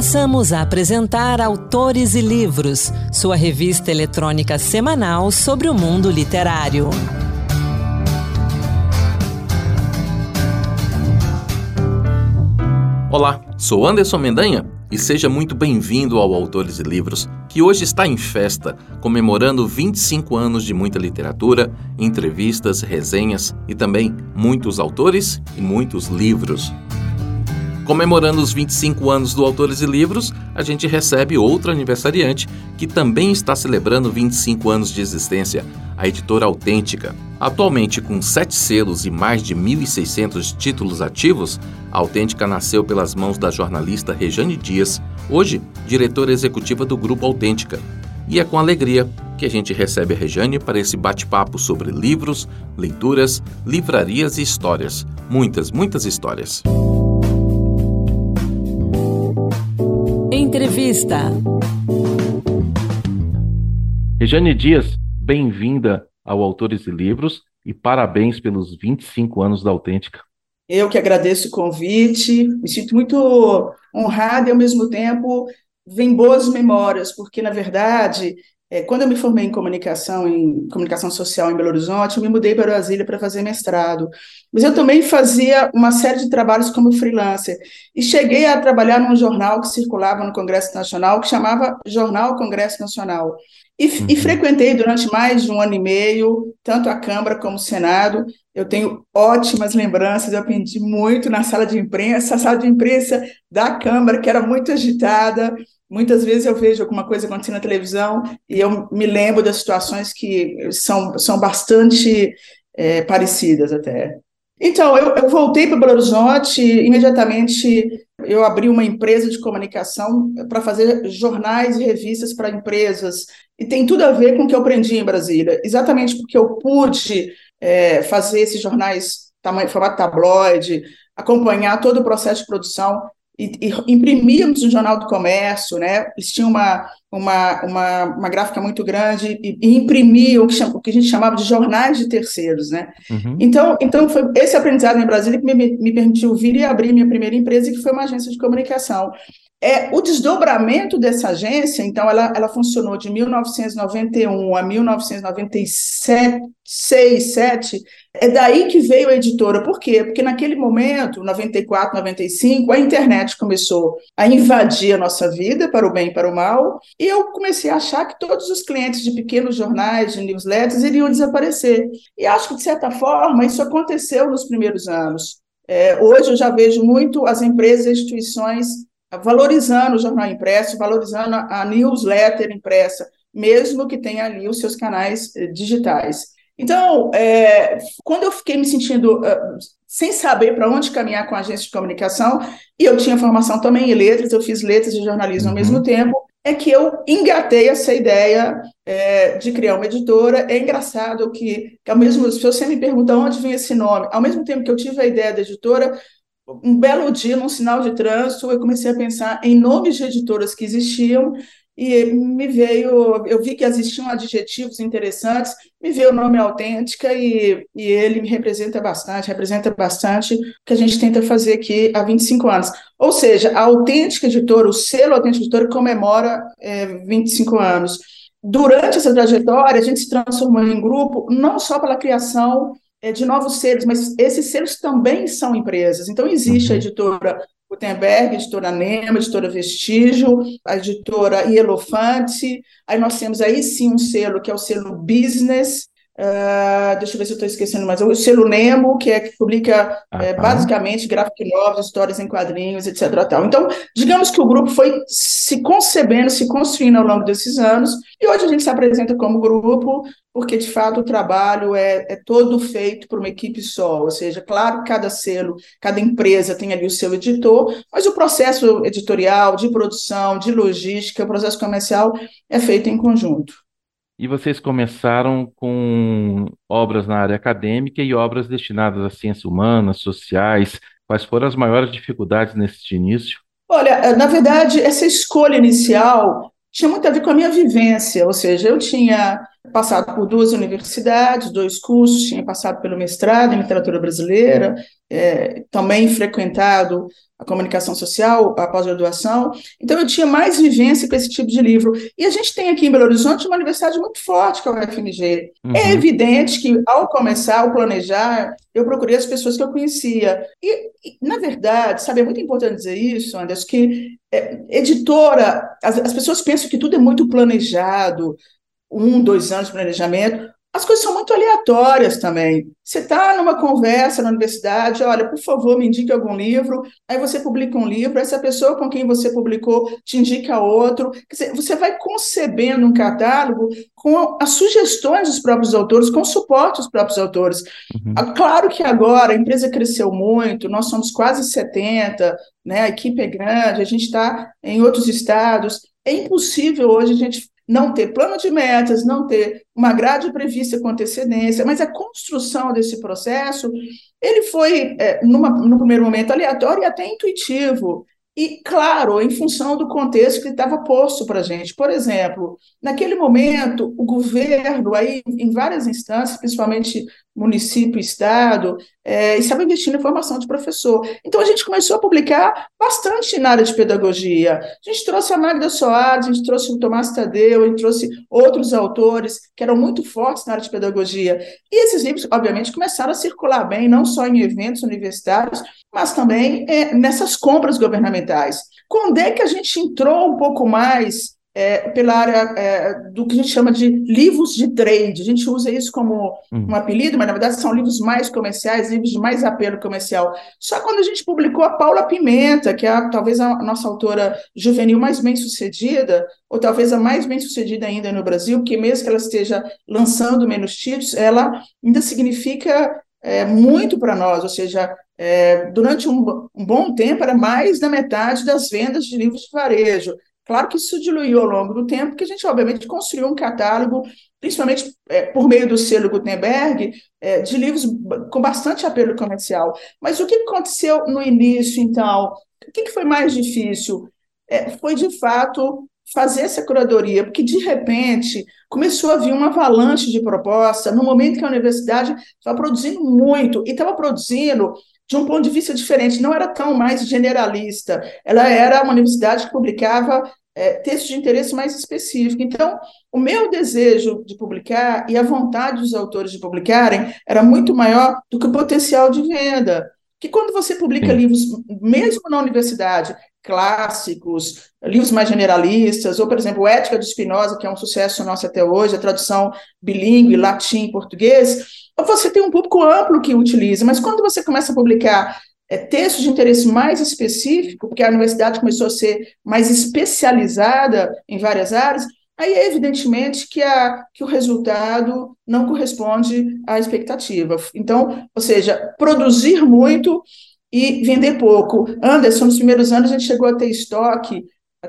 Passamos a apresentar Autores e Livros, sua revista eletrônica semanal sobre o mundo literário. Olá, sou Anderson Mendanha e seja muito bem-vindo ao Autores e Livros, que hoje está em festa, comemorando 25 anos de muita literatura, entrevistas, resenhas e também muitos autores e muitos livros. Comemorando os 25 anos do Autores e Livros, a gente recebe outro aniversariante que também está celebrando 25 anos de existência, a editora Autêntica. Atualmente com sete selos e mais de 1.600 títulos ativos, a Autêntica nasceu pelas mãos da jornalista Rejane Dias, hoje diretora executiva do Grupo Autêntica. E é com alegria que a gente recebe a Rejane para esse bate-papo sobre livros, leituras, livrarias e histórias. Muitas, muitas histórias. Entrevista. Rejane Dias, bem-vinda ao Autores e Livros e parabéns pelos 25 anos da Autêntica. Eu que agradeço o convite, me sinto muito honrada e, ao mesmo tempo, vem boas memórias, porque, na verdade, é, quando eu me formei em comunicação, em comunicação social em Belo Horizonte, eu me mudei para Brasília para fazer mestrado. Mas eu também fazia uma série de trabalhos como freelancer. E cheguei a trabalhar num jornal que circulava no Congresso Nacional, que chamava Jornal Congresso Nacional. E, uhum. e, frequentei durante mais de um ano e meio, tanto a Câmara como o Senado. Eu tenho ótimas lembranças, eu aprendi muito na sala de imprensa, a sala de imprensa da Câmara, que era muito agitada, Muitas vezes eu vejo alguma coisa acontecendo na televisão e eu me lembro das situações que são, são bastante é, parecidas até. Então, eu, eu voltei para Belo Horizonte, imediatamente eu abri uma empresa de comunicação para fazer jornais e revistas para empresas, e tem tudo a ver com o que eu aprendi em Brasília, exatamente porque eu pude é, fazer esses jornais tamanho, formato tabloide, acompanhar todo o processo de produção e, e imprimíamos no Jornal do Comércio, né? Eles tinham uma, uma, uma, uma gráfica muito grande e, e imprimiam o que, o que, a gente chamava de jornais de terceiros, né? Uhum. Então, então foi esse aprendizado em Brasília que me, me permitiu vir e abrir minha primeira empresa, que foi uma agência de comunicação. É, o desdobramento dessa agência, então, ela, ela funcionou de 1991 a 1996, 7, é daí que veio a editora. Por quê? Porque naquele momento, 94, 95, a internet começou a invadir a nossa vida, para o bem e para o mal, e eu comecei a achar que todos os clientes de pequenos jornais, de newsletters, iriam desaparecer. E acho que, de certa forma, isso aconteceu nos primeiros anos. É, hoje eu já vejo muito as empresas e instituições valorizando o jornal impresso, valorizando a newsletter impressa, mesmo que tenha ali os seus canais eh, digitais. Então, é, quando eu fiquei me sentindo uh, sem saber para onde caminhar com a agência de comunicação, e eu tinha formação também em letras, eu fiz letras e jornalismo uhum. ao mesmo tempo, é que eu engatei essa ideia é, de criar uma editora. É engraçado que, que ao mesmo se você me pergunta onde vem esse nome, ao mesmo tempo que eu tive a ideia da editora, um belo dia, num sinal de trânsito, eu comecei a pensar em nomes de editoras que existiam e me veio, eu vi que existiam adjetivos interessantes, me veio o nome Autêntica e, e ele me representa bastante, representa bastante o que a gente tenta fazer aqui há 25 anos. Ou seja, a Autêntica Editora, o selo Autêntica Editora comemora é, 25 anos. Durante essa trajetória, a gente se transformou em grupo, não só pela criação de novos selos, mas esses selos também são empresas. Então, existe a uhum. editora Gutenberg, a editora Nema, a editora Vestígio, a editora Elefante. Aí nós temos aí sim um selo que é o selo Business, Uh, deixa eu ver se eu estou esquecendo mais. O selo Nemo, que é que publica ah, é, basicamente graphic novels, histórias em quadrinhos, etc. Tal. Então, digamos que o grupo foi se concebendo, se construindo ao longo desses anos, e hoje a gente se apresenta como grupo, porque de fato o trabalho é, é todo feito por uma equipe só. Ou seja, claro que cada selo, cada empresa tem ali o seu editor, mas o processo editorial, de produção, de logística, o processo comercial é feito em conjunto. E vocês começaram com obras na área acadêmica e obras destinadas às ciências humanas, sociais. Quais foram as maiores dificuldades nesse início? Olha, na verdade, essa escolha inicial tinha muito a ver com a minha vivência, ou seja, eu tinha passado por duas universidades, dois cursos, tinha passado pelo mestrado em literatura brasileira, é, também frequentado a comunicação social, a pós-graduação. Então, eu tinha mais vivência com esse tipo de livro. E a gente tem aqui em Belo Horizonte uma universidade muito forte, que é o UFMG. Uhum. É evidente que, ao começar, ao planejar, eu procurei as pessoas que eu conhecia. E, e na verdade, sabe, é muito importante dizer isso, Anderson, que é, editora, as, as pessoas pensam que tudo é muito planejado, um, dois anos de planejamento. As coisas são muito aleatórias também. Você está numa conversa na universidade, olha, por favor, me indique algum livro. Aí você publica um livro, essa pessoa com quem você publicou te indica outro. Quer dizer, você vai concebendo um catálogo com as sugestões dos próprios autores, com o suporte dos próprios autores. Uhum. Ah, claro que agora a empresa cresceu muito, nós somos quase 70, né? a equipe é grande, a gente está em outros estados. É impossível hoje a gente não ter plano de metas, não ter uma grade prevista com antecedência, mas a construção desse processo, ele foi, é, numa, no primeiro momento, aleatório e até intuitivo. E, claro, em função do contexto que estava posto para a gente. Por exemplo, naquele momento, o governo, aí, em várias instâncias, principalmente município, estado, é, estava investindo em formação de professor. Então, a gente começou a publicar bastante na área de pedagogia. A gente trouxe a Magda Soares, a gente trouxe o Tomás Tadeu, a gente trouxe outros autores que eram muito fortes na área de pedagogia. E esses livros, obviamente, começaram a circular bem, não só em eventos universitários, mas também é, nessas compras governamentais. Quando é que a gente entrou um pouco mais é, pela área é, do que a gente chama de livros de trade. A gente usa isso como uhum. um apelido, mas na verdade são livros mais comerciais, livros de mais apelo comercial. Só quando a gente publicou a Paula Pimenta, que é a, talvez a nossa autora juvenil mais bem sucedida, ou talvez a mais bem sucedida ainda no Brasil, que mesmo que ela esteja lançando menos títulos, ela ainda significa é, muito para nós, ou seja, é, durante um, um, bom tempo era mais da metade das vendas de livros de varejo. Claro que isso diluiu ao longo do tempo, porque a gente, obviamente, construiu um catálogo, principalmente é, por meio do selo Gutenberg, é, de livros com bastante apelo comercial. Mas o que aconteceu no início, então? O que foi mais difícil? É, foi, de fato, fazer essa curadoria, porque, de repente, começou a vir uma avalanche de proposta, no momento que a universidade estava produzindo muito, e estava produzindo de um ponto de vista diferente, não era tão mais generalista, ela era uma universidade que publicava é, textos de interesse mais específico. Então, o meu desejo de publicar e a vontade dos autores de publicarem era muito maior do que o potencial de venda. Que quando você publica livros, mesmo na universidade, clássicos, livros mais generalistas, ou, por exemplo, Ética de Spinoza, que é um sucesso nosso até hoje, a tradução bilíngue, latim, português, você tem um público amplo que utiliza, mas quando você começa a publicar é, textos de interesse mais específico, porque a universidade começou a ser mais especializada em várias áreas, aí é evidentemente que, a, que o resultado não corresponde à expectativa. Então, ou seja, produzir muito e vender pouco. Anderson, nos primeiros anos a gente chegou a ter estoque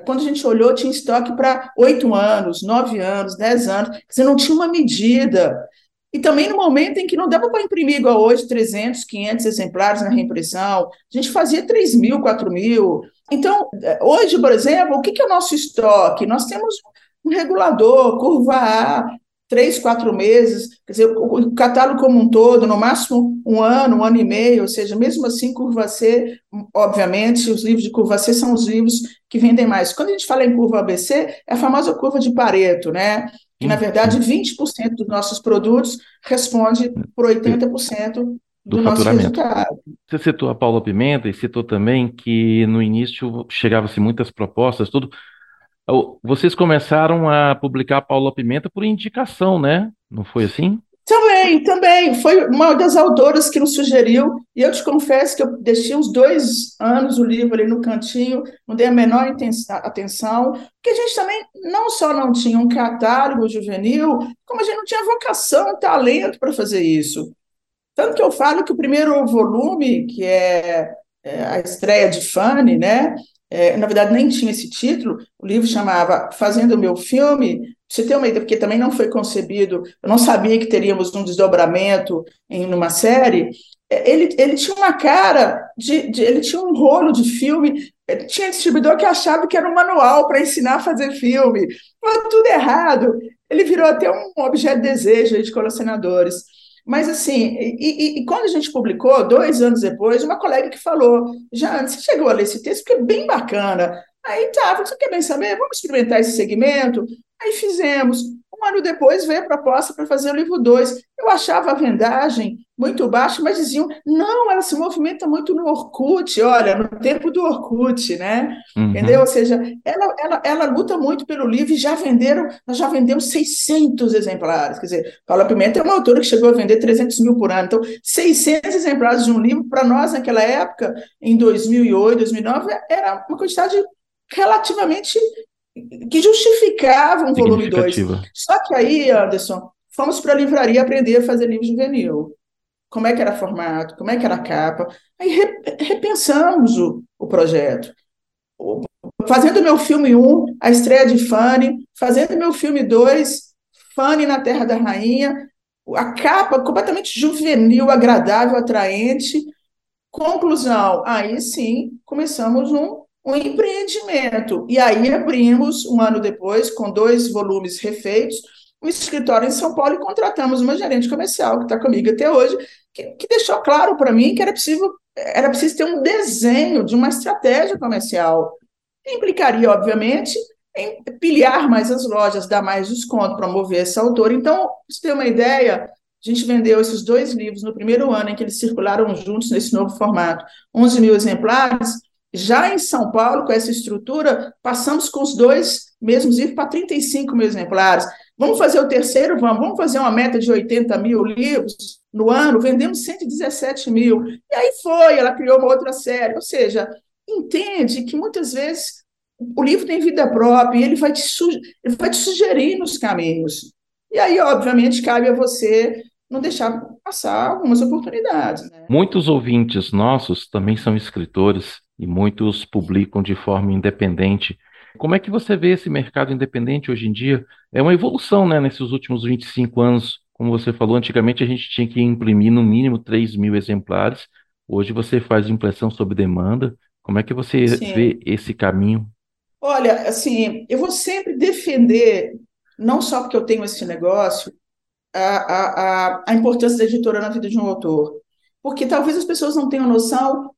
quando a gente olhou, tinha estoque para oito anos, nove anos, dez anos, dizer, não tinha uma medida. E também no momento em que não dava para imprimir igual hoje, 300, 500 exemplares na reimpressão, a gente fazia 3 mil, 4 mil. Então, hoje, por exemplo, o que é o nosso estoque? Nós temos um regulador, curva A, três, quatro meses, quer dizer, o, catálogo como um todo, no máximo um ano, um ano e meio, ou seja, mesmo assim, curva C, obviamente, os livros de curva C são os livros que vendem mais. Quando a gente fala em curva ABC, é a famosa curva de Pareto, né? que, na verdade, 20% dos nossos produtos responde por 80% do, do nosso resultado. Você citou a Paula Pimenta e citou também que no início chegava-se muitas propostas, tudo. Vocês começaram a publicar Paula Pimenta por indicação, né? Não foi assim? Também, também. Foi uma das autoras que nos sugeriu, e eu te confesso que eu deixei uns dois anos o livro ali no cantinho, não dei a menor atenção, porque a gente também não só não tinha um catálogo juvenil, como a gente não tinha vocação, talento para fazer isso. Tanto que eu falo que o primeiro volume, que é, é a estreia de Fanny, né? É, na verdade, nem tinha esse título, o livro chamava Fazendo o Meu Filme, você tem uma ideia, porque também não foi concebido, eu não sabia que teríamos um desdobramento em uma série. É, ele, ele tinha uma cara de, de ele tinha um rolo de filme, tinha distribuidor que achava que era um manual para ensinar a fazer filme. Foi tudo errado. ele virou até um objeto de desejo de colecionadores. Mas, assim, e, e, e, quando a gente publicou, dois anos depois, uma colega que falou: já você chegou a ler esse texto, porque é bem bacana. Aí tá, você quer bem saber? Vamos experimentar esse segmento? Aí fizemos. Um ano depois veio a proposta para fazer o livro 2. Eu achava a vendagem muito baixa, mas diziam, não, ela se movimenta muito no Orkut, olha, no tempo do Orkut, né? Uhum. Entendeu? Ou seja, ela, ela, ela luta muito pelo livro e já venderam, nós já vendemos 600 exemplares. Quer dizer, Paula Pimenta é uma autora que chegou a vender 300 mil por ano. Então, 600 exemplares de um livro, para nós naquela época, em 2008, 2009, era uma quantidade relativamente que justificava um volume 2. Só que aí, Anderson, fomos para a livraria aprender a fazer livro juvenil. Como é que era formato, como é que era a capa. Aí repensamos o, o projeto. Fazendo meu filme 1, um, a estreia de Fanny, fazendo meu filme 2, Fanny na Terra da Rainha, a capa completamente juvenil, agradável, atraente. Conclusão, aí sim começamos um um empreendimento. E aí abrimos, um ano depois, com dois volumes refeitos, um escritório em São Paulo e contratamos uma gerente comercial que está comigo até hoje, que, que deixou claro para mim que era preciso, era preciso ter um desenho de uma estratégia comercial. Implicaria, obviamente, em pilhar mais as lojas, dar mais desconto, promover esse autor. Então, para você ter uma ideia, a gente vendeu esses dois livros no primeiro ano em que eles circularam juntos nesse novo formato, 11 mil exemplares, já em São Paulo, com essa estrutura, passamos com os dois mesmos livros para 35 mil exemplares. Vamos fazer o terceiro? Vamos. Vamos fazer uma meta de 80 mil livros no ano? Vendemos 117 mil. E aí foi, ela criou uma outra série. Ou seja, entende que muitas vezes o livro tem vida própria e ele vai te, ele vai te sugerir nos caminhos. E aí, obviamente, cabe a você não deixar passar algumas oportunidades. Né? Muitos ouvintes nossos também são escritores e muitos publicam de forma independente. Como é que você vê esse mercado independente hoje em dia? É uma evolução, né, nesses últimos 25 anos. Como você falou, antigamente a gente tinha que imprimir no mínimo 3 mil exemplares. Hoje você faz impressão sob demanda. Como é que você Sim. vê esse caminho? Olha, assim, eu vou sempre defender, não só porque eu tenho esse negócio, a, a, a, importância da editora na vida de um autor. Porque talvez as pessoas não tenham noção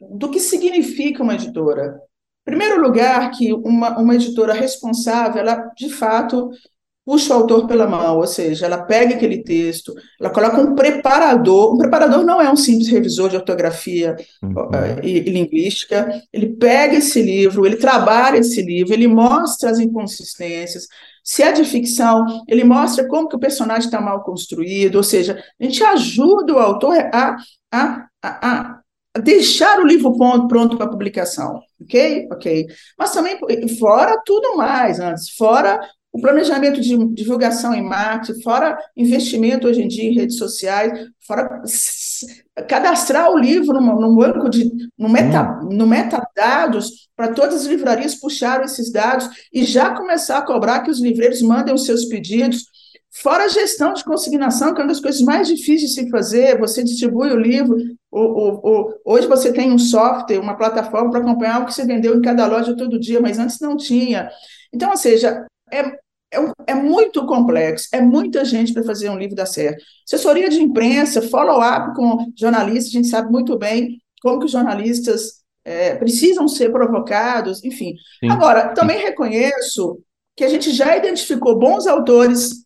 do que significa uma editora. Em primeiro lugar, que uma, uma editora responsável, ela, de fato, puxa o autor pela mão, ou seja, ela pega aquele texto, ela coloca um preparador. Um preparador não é um simples revisor de ortografia uhum. e, e, linguística. Ele pega esse livro, ele trabalha esse livro, ele mostra as inconsistências. Se é de ficção, ele mostra como que o personagem está mal construído, ou seja, a gente ajuda o autor a, a, a, deixar o livro pronto para publicação, ok? Ok. Mas também, fora tudo mais antes, fora o planejamento de divulgação em marketing, fora investimento hoje em dia em redes sociais, fora cadastrar o livro num, banco de no, meta, hum. no metadados para todas as livrarias puxarem esses dados e já começar a cobrar que os livreiros mandem os seus pedidos Fora a gestão de consignação, que é uma das coisas mais difíceis de se fazer, você distribui o livro, o, hoje você tem um software, uma plataforma para acompanhar o que você vendeu em cada loja todo dia, mas antes não tinha. Então, ou seja, é, é, é muito complexo, é muita gente para fazer um livro dar certo. Assessoria de imprensa, follow-up com jornalistas, a gente sabe muito bem como que os jornalistas é, precisam ser provocados, enfim. Sim. Agora, também reconheço que a gente já identificou bons autores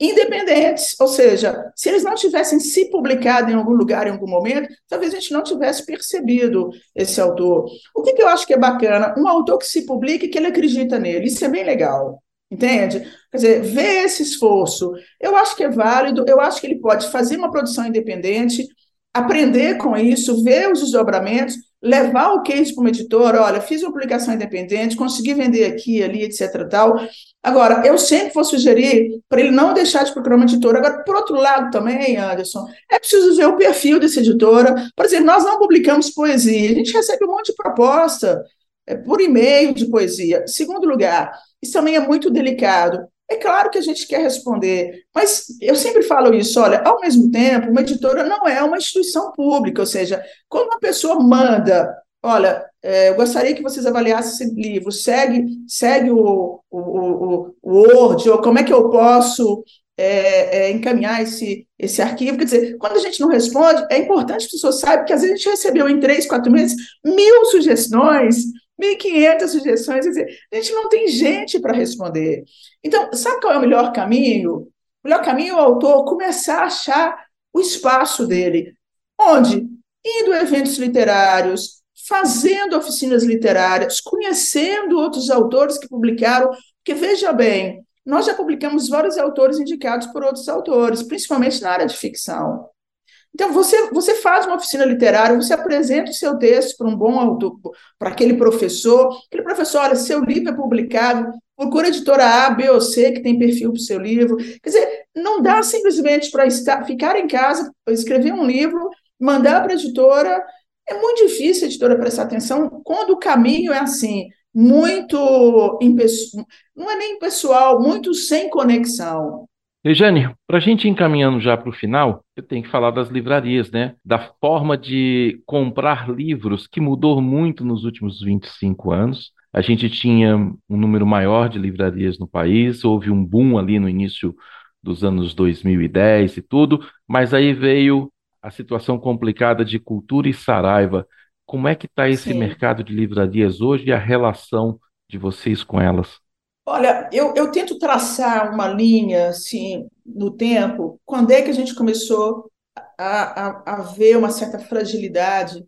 independentes, ou seja, se eles não tivessem se publicado em algum lugar, em algum momento, talvez a gente não tivesse percebido esse autor. O que, que eu acho que é bacana? Um autor que se publica e que ele acredita nele, isso é bem legal, entende? Quer dizer, ver esse esforço, eu acho que é válido, eu acho que ele pode fazer uma produção independente, aprender com isso, ver os desdobramentos, levar o case para uma editora, olha, fiz uma publicação independente, consegui vender aqui, ali, etc. tal. Agora, eu sempre vou sugerir para ele não deixar de procurar uma editora. Agora, por outro lado também, Anderson, é preciso ver o perfil dessa editora. Por exemplo, nós não publicamos poesia, a gente recebe um monte de proposta por e-mail de poesia. Segundo lugar, isso também é muito delicado. É claro que a gente quer responder, mas eu sempre falo isso, olha, ao mesmo tempo, uma editora não é uma instituição pública, ou seja, quando uma pessoa manda olha, é, eu gostaria que vocês avaliassem esse livro, segue, segue o, o, o, o Word, ou como é que eu posso é, é, encaminhar esse, esse arquivo. Quer dizer, quando a gente não responde, é importante que as pessoas saibam que às vezes a gente recebeu em três, quatro meses mil sugestões, 1.500 sugestões, quer dizer, a gente não tem gente para responder. Então, sabe qual é o melhor caminho? O melhor caminho é o autor começar a achar o espaço dele. Onde? Indo a eventos literários, fazendo oficinas literárias, conhecendo outros autores que publicaram, porque veja bem, nós já publicamos vários autores indicados por outros autores, principalmente na área de ficção. Então, você, você faz uma oficina literária, você apresenta o seu texto para um bom autor, para aquele professor, aquele professor, olha, seu livro é publicado, procura editora A, B ou C que tem perfil para o seu livro. Quer dizer, não dá simplesmente para ficar em casa, escrever um livro, mandar para a editora. É muito difícil a editora prestar atenção quando o caminho é assim, muito não é nem pessoal, muito sem conexão. Rejane, para a gente ir encaminhando já para o final, eu tenho que falar das livrarias, né? Da forma de comprar livros que mudou muito nos últimos 25 anos. A gente tinha um número maior de livrarias no país, houve um boom ali no início dos anos 2010 e tudo, mas aí veio a situação complicada de cultura e saraiva. Como é que está esse Sim. mercado de livrarias hoje e a relação de vocês com elas? Olha, eu, eu tento traçar uma linha assim no tempo. Quando é que a gente começou a, a, a ver uma certa fragilidade,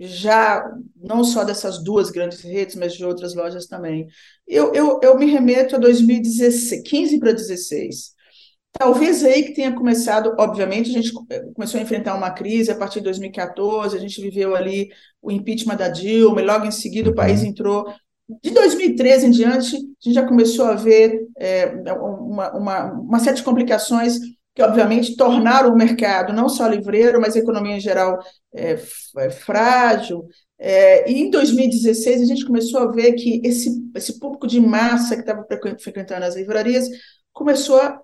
já não só dessas duas grandes redes, mas de outras lojas também? Eu, eu, eu me remeto a 2016, 15 para 16. Talvez aí que tenha começado, obviamente, a gente começou a enfrentar uma crise a partir de 2014, a gente viveu ali o impeachment da Dilma, e logo em seguida o país Uhum. entrou. De 2013 em diante, a gente já começou a ver é, uma, uma, uma série de complicações que, obviamente, tornaram o mercado, não só livreiro, mas a economia em geral, é, é, frágil. É, e em 2016, a gente começou a ver que esse, esse público de massa que estava frequen- frequentando as livrarias começou a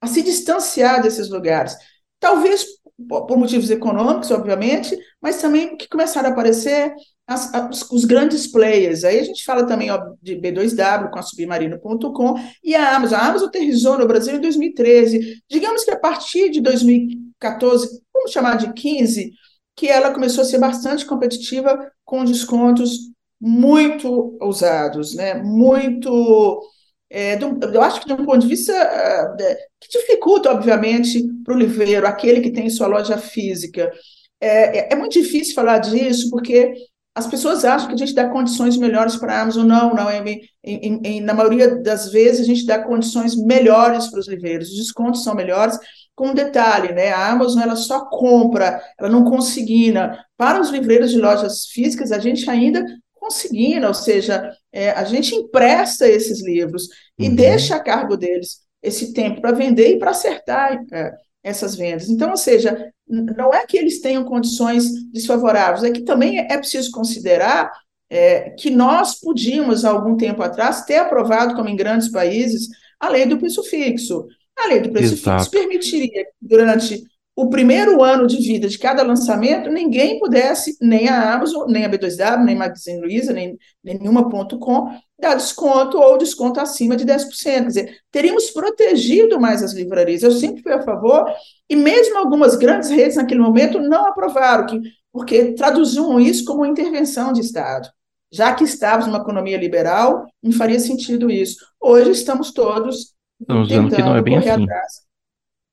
a se distanciar desses lugares. Talvez por motivos econômicos, obviamente, mas também que começaram a aparecer as- as- os grandes players. Aí a gente fala também ó, de B2W com a Submarino.com e a Amazon. A Amazon aterrissou no Brasil em 2013. Digamos que a partir de 2014, vamos chamar de 15, que ela começou a ser bastante competitiva com descontos muito ousados, né? Muito é, eu acho que de um ponto de vista ah, que dificulta, obviamente, para o livreiro, aquele que tem sua loja física. É, é- é muito difícil falar disso, porque as pessoas acham que a gente dá condições melhores para a Amazon. Não, não. Em- em- em- na maioria das vezes, a gente dá condições melhores para os livreiros. Os descontos são melhores. Com um detalhe, né? A Amazon ela só compra, ela não consigna. Para os livreiros de lojas físicas, a gente ainda consigna, ou seja, é, a gente empresta esses livros e Uhum. deixa a cargo deles esse tempo para vender e para acertar é, essas vendas. Então, ou seja, não é que eles tenham condições desfavoráveis, é que também é preciso considerar é, que nós podíamos, há algum tempo atrás, ter aprovado, como em grandes países, a lei do preço fixo. A lei do preço Exato. fixo permitiria que, durante o primeiro ano de vida de cada lançamento, ninguém pudesse, nem a Amazon, nem a B2W, nem Magazine Luiza, nem nenhuma.com, dar desconto ou desconto acima de 10%. Quer dizer, teríamos protegido mais as livrarias. Eu sempre fui a favor, e mesmo algumas grandes redes naquele momento não aprovaram, que, porque traduziam isso como intervenção de Estado. Já que estávamos numa economia liberal, não faria sentido isso. Hoje estamos todos Estamos vendo que não é tentando bem correr assim. atrás.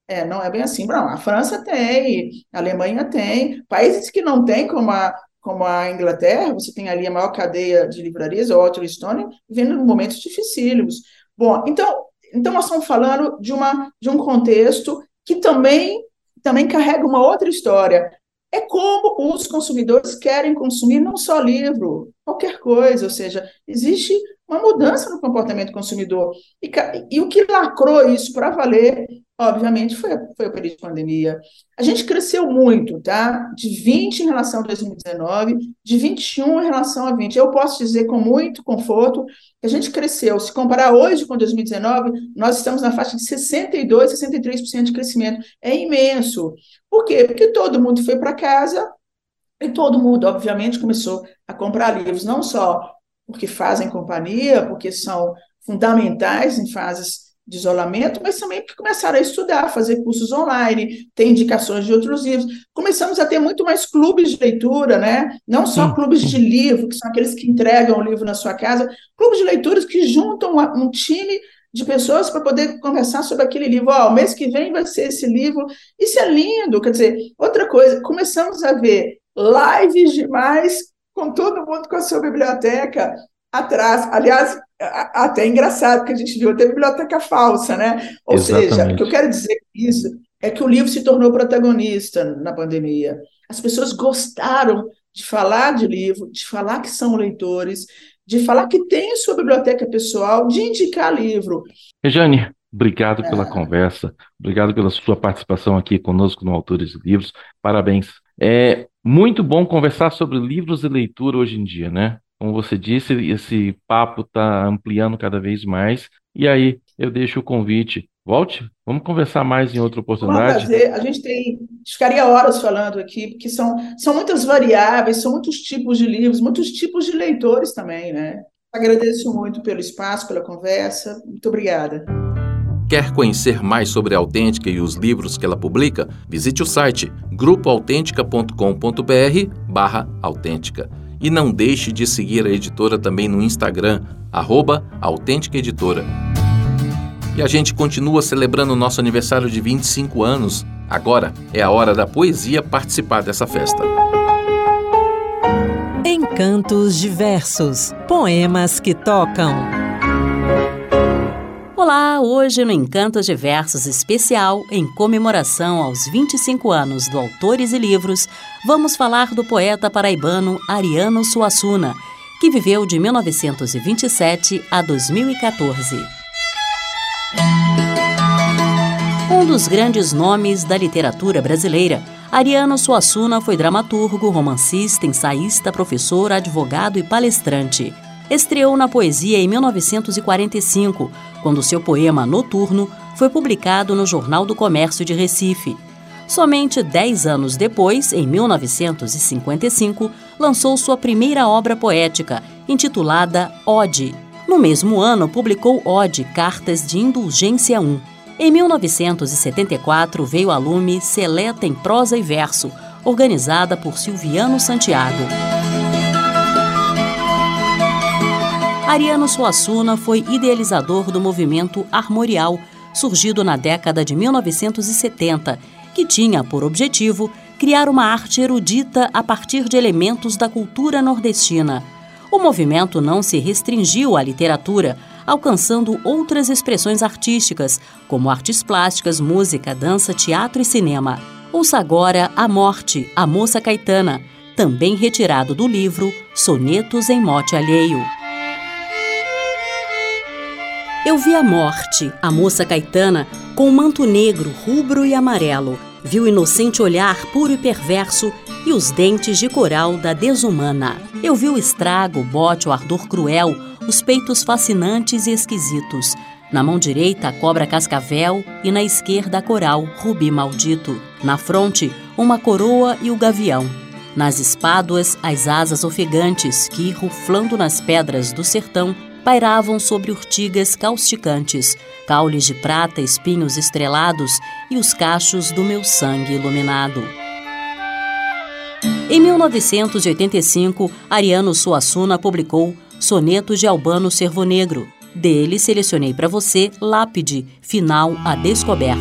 É, não é bem assim. Não, a França tem, a Alemanha tem, países que não têm, como a, como a Inglaterra, você tem ali a maior cadeia de livrarias, o Walter Stone, vivendo momentos dificílimos. Bom, então, então nós estamos falando de, uma, de um contexto que também, também carrega uma outra história. É como os consumidores querem consumir não só livro, qualquer coisa, ou seja, existe uma mudança no comportamento do consumidor. E, e o que lacrou isso para valer obviamente, foi, foi o período de pandemia. A gente cresceu muito, tá? De 20 em relação a 2019, de 21 em relação a 20. Eu posso dizer com muito conforto que a gente cresceu. Se comparar hoje com 2019, nós estamos na faixa de 62, 63% de crescimento. É imenso. Por quê? Porque todo mundo foi para casa E todo mundo, obviamente, começou a comprar livros, não só porque fazem companhia, porque são fundamentais em fases de isolamento, mas também porque começaram a estudar, fazer cursos online, ter indicações de outros livros. Começamos a ter muito mais clubes de leitura, né? Não só clubes de livro, que são aqueles que entregam o livro na sua casa, clubes de leituras que juntam um time de pessoas para poder conversar sobre aquele livro. Ó, oh, mês que vem vai ser esse livro. Isso é lindo. Quer dizer, outra coisa, começamos a ver lives demais com todo mundo com a sua biblioteca atrás. Aliás, até engraçado, porque a gente viu até biblioteca falsa, né? Ou Exatamente. seja, o que eu quero dizer com isso é que o livro se tornou protagonista na pandemia. As pessoas gostaram de falar de livro, de falar que são leitores, de falar que tem sua biblioteca pessoal, de indicar livro. Rejane, obrigado é. pela conversa, obrigado pela sua participação aqui conosco no Autores e Livros. Parabéns. É muito bom conversar sobre livros e leitura hoje em dia, né? Como você disse, esse papo está ampliando cada vez mais. E aí, eu deixo o convite. Volte, vamos conversar mais em outra oportunidade. Fazer. A gente tem, ficaria horas falando aqui, porque são, são muitas variáveis, são muitos tipos de livros, muitos tipos de leitores também, né? Agradeço muito pelo espaço, pela conversa. Muito obrigada. Quer conhecer mais sobre a Autêntica e os livros que ela publica? Visite o site grupoautêntica.com.br barra autêntica. E não deixe de seguir a editora também no Instagram, arroba Autêntica Editora. E a gente continua celebrando o nosso aniversário de 25 anos. Agora é a hora da poesia participar dessa festa. Encantos diversos, poemas que tocam. Olá, hoje no Encantos de Versos especial, em comemoração aos 25 anos do Autores e Livros, vamos falar do poeta paraibano Ariano Suassuna, que viveu de 1927 a 2014. Um dos grandes nomes da literatura brasileira, Ariano Suassuna foi dramaturgo, romancista, ensaísta, professor, advogado e palestrante estreou na poesia em 1945, quando seu poema Noturno foi publicado no Jornal do Comércio de Recife. Somente dez anos depois, em 1955, lançou sua primeira obra poética, intitulada Ode. No mesmo ano, publicou Ode Cartas de Indulgência 1. Em 1974, veio a lume Seleta em Prosa e Verso, organizada por Silviano Santiago. Ariano Suassuna foi idealizador do movimento armorial, surgido na década de 1970, que tinha por objetivo criar uma arte erudita a partir de elementos da cultura nordestina. O movimento não se restringiu à literatura, alcançando outras expressões artísticas, como artes plásticas, música, dança, teatro e cinema. Ouça agora A Morte, a Moça Caetana, também retirado do livro Sonetos em Mote Alheio. Eu vi a morte, a moça Caetana, com o manto negro, rubro e amarelo. Vi o inocente olhar puro e perverso e os dentes de coral da desumana. Eu vi o estrago, o bote, o ardor cruel, os peitos fascinantes e esquisitos. Na mão direita, a cobra cascavel e na esquerda, a coral, rubi maldito. Na fronte, uma coroa e o gavião. Nas espáduas, as asas ofegantes que, ruflando nas pedras do sertão, pairavam sobre urtigas causticantes, caules de prata, espinhos estrelados e os cachos do meu sangue iluminado. Em 1985, Ariano Suassuna publicou Sonetos de Albano Servo Negro. Dele selecionei para você Lápide, Final a Descoberto.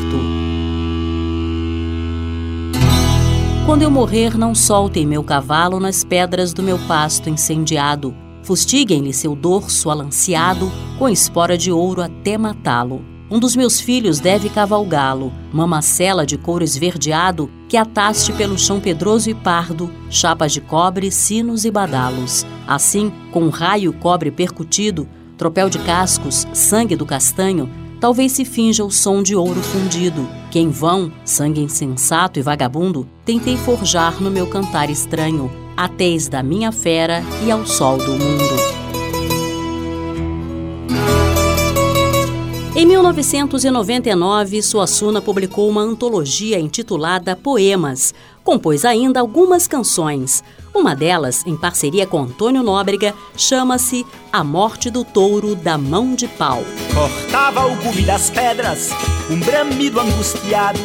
Quando eu morrer, não soltem meu cavalo nas pedras do meu pasto incendiado. Fustiguem-lhe seu dorso alanceado com espora de ouro até matá-lo. Um dos meus filhos deve cavalgá-lo, mamacela de couro esverdeado que ataste pelo chão pedroso e pardo, chapas de cobre, sinos e badalos. Assim, com um raio cobre percutido, tropel de cascos, sangue do castanho, talvez se finja o som de ouro fundido, que em vão, sangue insensato e vagabundo, tentei forjar no meu cantar estranho, a tez da minha fera e ao sol do mundo. Em 1999, Suassuna publicou uma antologia intitulada Poemas. Compôs ainda algumas canções. Uma delas, em parceria com Antônio Nóbrega, chama-se A Morte do Touro da Mão de Pau. Cortava o cume das pedras, um bramido angustiado,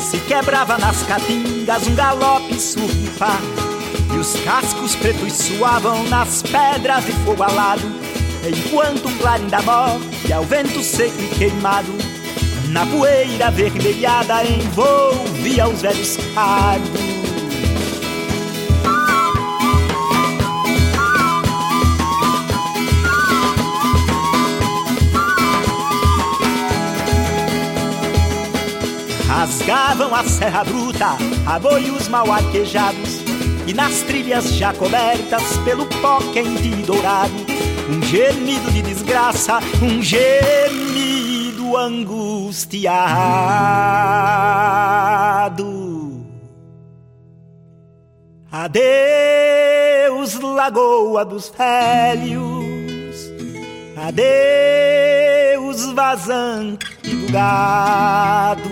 se quebrava nas caatingas um galope surfar. Os cascos pretos suavam nas pedras de fogo alado Enquanto um clarim da morte ao vento seco e queimado. Na poeira vermelhada envolvia os velhos cardos Rasgavam a serra bruta, aboios mal arquejados E nas trilhas já cobertas pelo pó quente e dourado um gemido de desgraça, um gemido angustiado. Adeus, lagoa dos velhos, adeus, vazante do gado,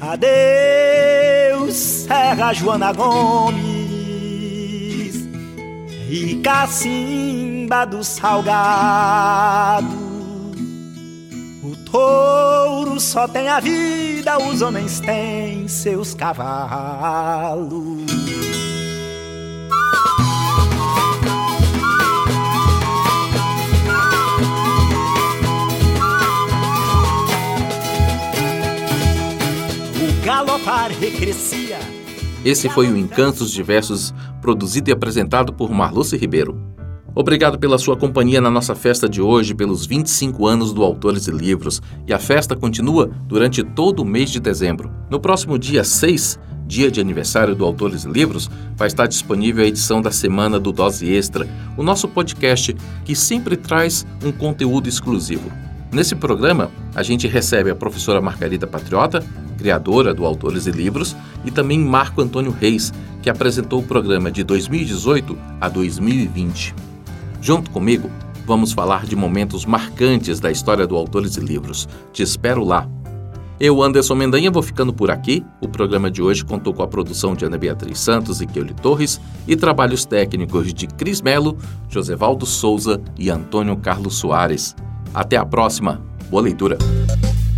adeus, Serra Joana Gomes e cacimba do salgado. O touro só tem a vida, os homens têm seus cavalos. Galopar recrescia esse foi o Encantos Diversos, produzido e apresentado por Marluce Ribeiro. Obrigado pela sua companhia na nossa festa de hoje, pelos 25 anos do Autores e Livros, e a festa continua durante todo o mês de dezembro. No próximo dia 6, dia de aniversário do Autores e Livros, vai estar disponível a edição da semana do Dose Extra, o nosso podcast que sempre traz um conteúdo exclusivo. Nesse programa, a gente recebe a professora Margarida Patriota, criadora do Autores e Livros, e também Marco Antônio Reis, que apresentou o programa de 2018 a 2020. Junto comigo, vamos falar de momentos marcantes da história do Autores e Livros. Te espero lá. Eu, Anderson Mendanha, vou ficando por aqui. O programa de hoje contou com a produção de Ana Beatriz Santos e Keuli Torres e trabalhos técnicos de Cris Melo, Josevaldo Souza e Antônio Carlos Soares. Até a próxima. Boa leitura.